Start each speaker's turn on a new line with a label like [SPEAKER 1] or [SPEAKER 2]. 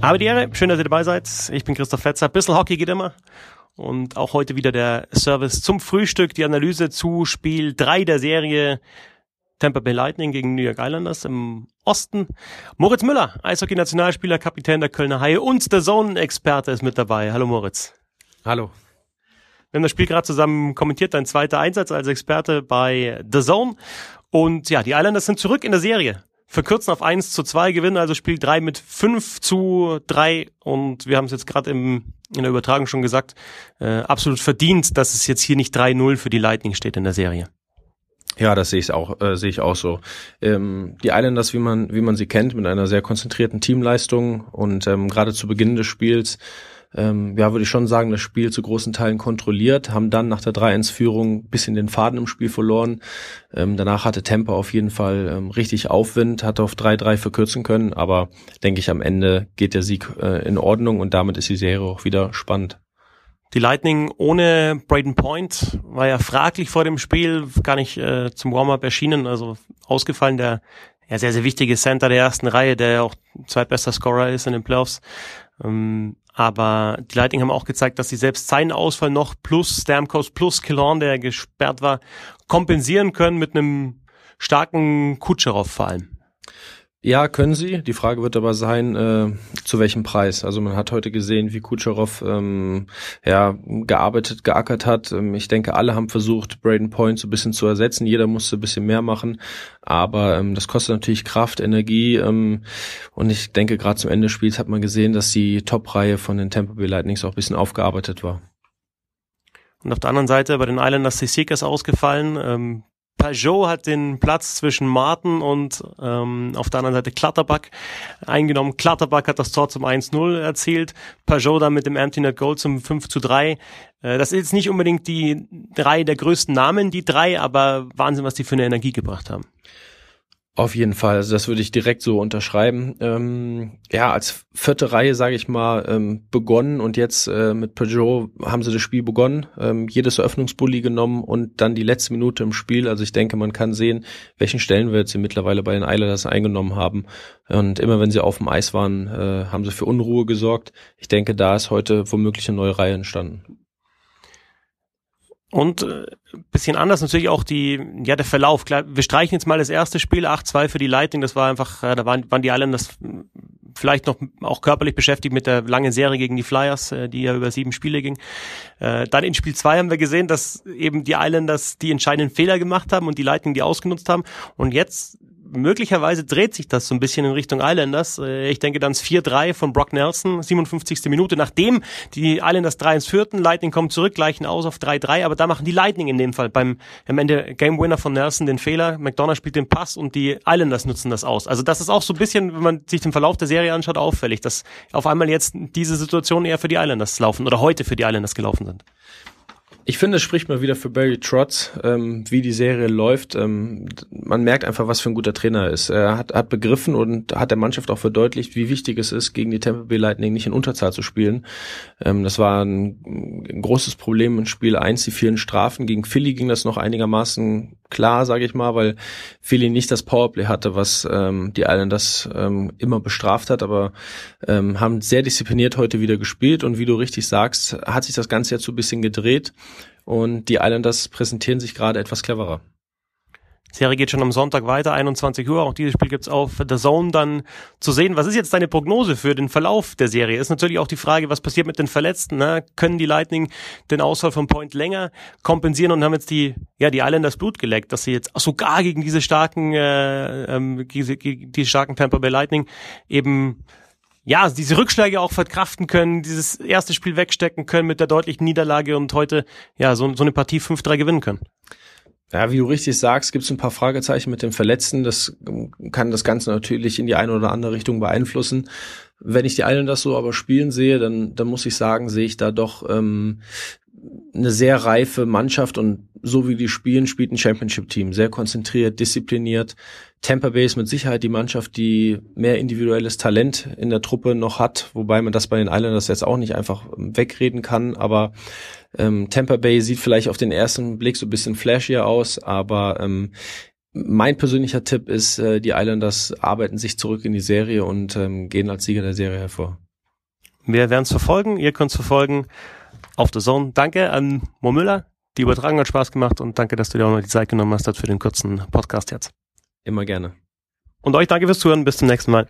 [SPEAKER 1] Habe die Ehre, schön, dass ihr dabei seid. Ich bin Christoph Fetzer. Bissl Hockey geht immer. Und auch heute wieder der Service zum Frühstück, die Analyse zu Spiel 3 der Serie Tampa Bay Lightning gegen New York Islanders im Osten. Moritz Müller, Eishockey-Nationalspieler, Kapitän der Kölner Haie und der Zone-Experte ist mit dabei. Hallo Moritz.
[SPEAKER 2] Hallo.
[SPEAKER 1] Wir haben das Spiel gerade zusammen kommentiert, dein zweiter Einsatz als Experte bei The Zone. Und ja, die Islanders sind zurück in der Serie verkürzen auf 1 zu 2, gewinnen also Spiel 3 mit 5 zu 3 und wir haben es jetzt gerade in der Übertragung schon gesagt, äh, absolut verdient, dass es jetzt hier nicht 3-0 für die Lightning steht in der Serie.
[SPEAKER 2] Ja, das sehe ich auch, äh, sehe ich auch so. Ähm, die Islanders, wie man, wie man sie kennt, mit einer sehr konzentrierten Teamleistung und ähm, gerade zu Beginn des Spiels ähm, ja, würde ich schon sagen, das Spiel zu großen Teilen kontrolliert, haben dann nach der 3-1-Führung bisschen den Faden im Spiel verloren. Ähm, danach hatte Tempo auf jeden Fall ähm, richtig Aufwind, hatte auf 3-3 verkürzen können, aber denke ich, am Ende geht der Sieg äh, in Ordnung und damit ist die Serie auch wieder spannend.
[SPEAKER 1] Die Lightning ohne Braden Point war ja fraglich vor dem Spiel, gar nicht äh, zum Warm-up erschienen, also ausgefallen der ja, sehr, sehr wichtige Center der ersten Reihe, der ja auch zweitbester Scorer ist in den Playoffs. Ähm, aber die Lightning haben auch gezeigt, dass sie selbst seinen Ausfall noch plus Stamkos plus Killorn, der gesperrt war, kompensieren können mit einem starken Kutscherow vor allem.
[SPEAKER 2] Ja, können sie. Die Frage wird aber sein, äh, zu welchem Preis. Also man hat heute gesehen, wie Kucherov ähm, ja, gearbeitet, geackert hat. Ähm, ich denke, alle haben versucht, Braden Point so ein bisschen zu ersetzen. Jeder musste ein bisschen mehr machen. Aber ähm, das kostet natürlich Kraft, Energie. Ähm, und ich denke, gerade zum Ende des Spiels hat man gesehen, dass die Top-Reihe von den Tampa Bay Lightnings auch ein bisschen aufgearbeitet war.
[SPEAKER 1] Und auf der anderen Seite bei den Islanders ist ausgefallen. Ähm, Pajot hat den Platz zwischen Martin und ähm, auf der anderen Seite Klatterback eingenommen. Klatterback hat das Tor zum 1-0 erzielt. Pajot dann mit dem Empty Net Goal zum 5 3. Äh, das ist jetzt nicht unbedingt die drei der größten Namen, die drei, aber Wahnsinn, was die für eine Energie gebracht haben.
[SPEAKER 2] Auf jeden Fall, also das würde ich direkt so unterschreiben. Ähm, ja, als vierte Reihe, sage ich mal, ähm, begonnen und jetzt äh, mit Peugeot haben sie das Spiel begonnen, ähm, jedes Eröffnungsbully genommen und dann die letzte Minute im Spiel. Also ich denke, man kann sehen, welchen Stellenwert sie mittlerweile bei den Islanders eingenommen haben. Und immer wenn sie auf dem Eis waren, äh, haben sie für Unruhe gesorgt. Ich denke, da ist heute womöglich eine neue Reihe entstanden.
[SPEAKER 1] Und äh, bisschen anders natürlich auch die, ja, der Verlauf. Wir streichen jetzt mal das erste Spiel, 8-2 für die Lightning. Das war einfach, äh, da waren, waren die Islanders vielleicht noch auch körperlich beschäftigt mit der langen Serie gegen die Flyers, äh, die ja über sieben Spiele ging. Äh, dann in Spiel zwei haben wir gesehen, dass eben die Islanders die entscheidenden Fehler gemacht haben und die Lightning die ausgenutzt haben. Und jetzt möglicherweise dreht sich das so ein bisschen in Richtung Islanders. Äh, ich denke dann 4-3 von Brock Nelson, 57. Minute, nachdem die Islanders 3-1 führten. Lightning kommt zurück, gleichen aus auf 3-3, aber da machen die Lightning in dem Fall beim am Ende Game Winner von Nelson den Fehler. McDonough spielt den Pass und die Islanders nutzen das aus. Also das ist auch so ein bisschen, wenn man sich den Verlauf der Serie anschaut, auffällig, dass auf einmal jetzt diese Situation eher für die Islanders laufen oder heute für die Islanders gelaufen sind.
[SPEAKER 2] Ich finde, es spricht mal wieder für Barry Trotz, ähm, wie die Serie läuft. Ähm, man merkt einfach, was für ein guter Trainer er ist. Er hat, hat begriffen und hat der Mannschaft auch verdeutlicht, wie wichtig es ist, gegen die Tampa Bay Lightning nicht in Unterzahl zu spielen. Ähm, das war ein, ein, großes Problem in Spiel 1, die vielen Strafen. Gegen Philly ging das noch einigermaßen klar, sage ich mal, weil Philly nicht das Powerplay hatte, was ähm, die Islanders ähm, immer bestraft hat, aber ähm, haben sehr diszipliniert heute wieder gespielt und wie du richtig sagst, hat sich das Ganze jetzt so ein bisschen gedreht und die Islanders präsentieren sich gerade etwas cleverer.
[SPEAKER 1] Serie geht schon am Sonntag weiter, 21 Uhr. Auch dieses Spiel gibt's auf der Zone dann zu sehen. Was ist jetzt deine Prognose für den Verlauf der Serie? Ist natürlich auch die Frage, was passiert mit den Verletzten? Ne? Können die Lightning den Ausfall von Point länger kompensieren und haben jetzt die, ja, die Islanders Blut geleckt, dass sie jetzt sogar gegen diese starken, äh, ähm, diese, die starken Tampa Bay Lightning eben ja, diese Rückschläge auch verkraften können, dieses erste Spiel wegstecken können mit der deutlichen Niederlage und heute ja so, so eine Partie 5-3 gewinnen können.
[SPEAKER 2] Ja, wie du richtig sagst, gibt es ein paar Fragezeichen mit dem Verletzten. Das kann das Ganze natürlich in die eine oder andere Richtung beeinflussen. Wenn ich die Islanders so aber spielen sehe, dann, dann muss ich sagen, sehe ich da doch ähm, eine sehr reife Mannschaft und so wie die spielen, spielt ein Championship-Team. Sehr konzentriert, diszipliniert. Tampa Bay ist mit Sicherheit die Mannschaft, die mehr individuelles Talent in der Truppe noch hat, wobei man das bei den Islanders jetzt auch nicht einfach wegreden kann. Aber ähm, Tampa Bay sieht vielleicht auf den ersten Blick so ein bisschen flashier aus, aber ähm, mein persönlicher Tipp ist, äh, die Islanders arbeiten sich zurück in die Serie und ähm, gehen als Sieger der Serie hervor.
[SPEAKER 1] Wir werden es verfolgen. Ihr könnt es verfolgen auf der Zone. Danke an Mo Müller. Die Übertragung hat Spaß gemacht und danke, dass du dir auch noch die Zeit genommen hast für den kurzen Podcast jetzt.
[SPEAKER 2] Immer gerne.
[SPEAKER 1] Und euch danke fürs Zuhören. Bis zum nächsten Mal.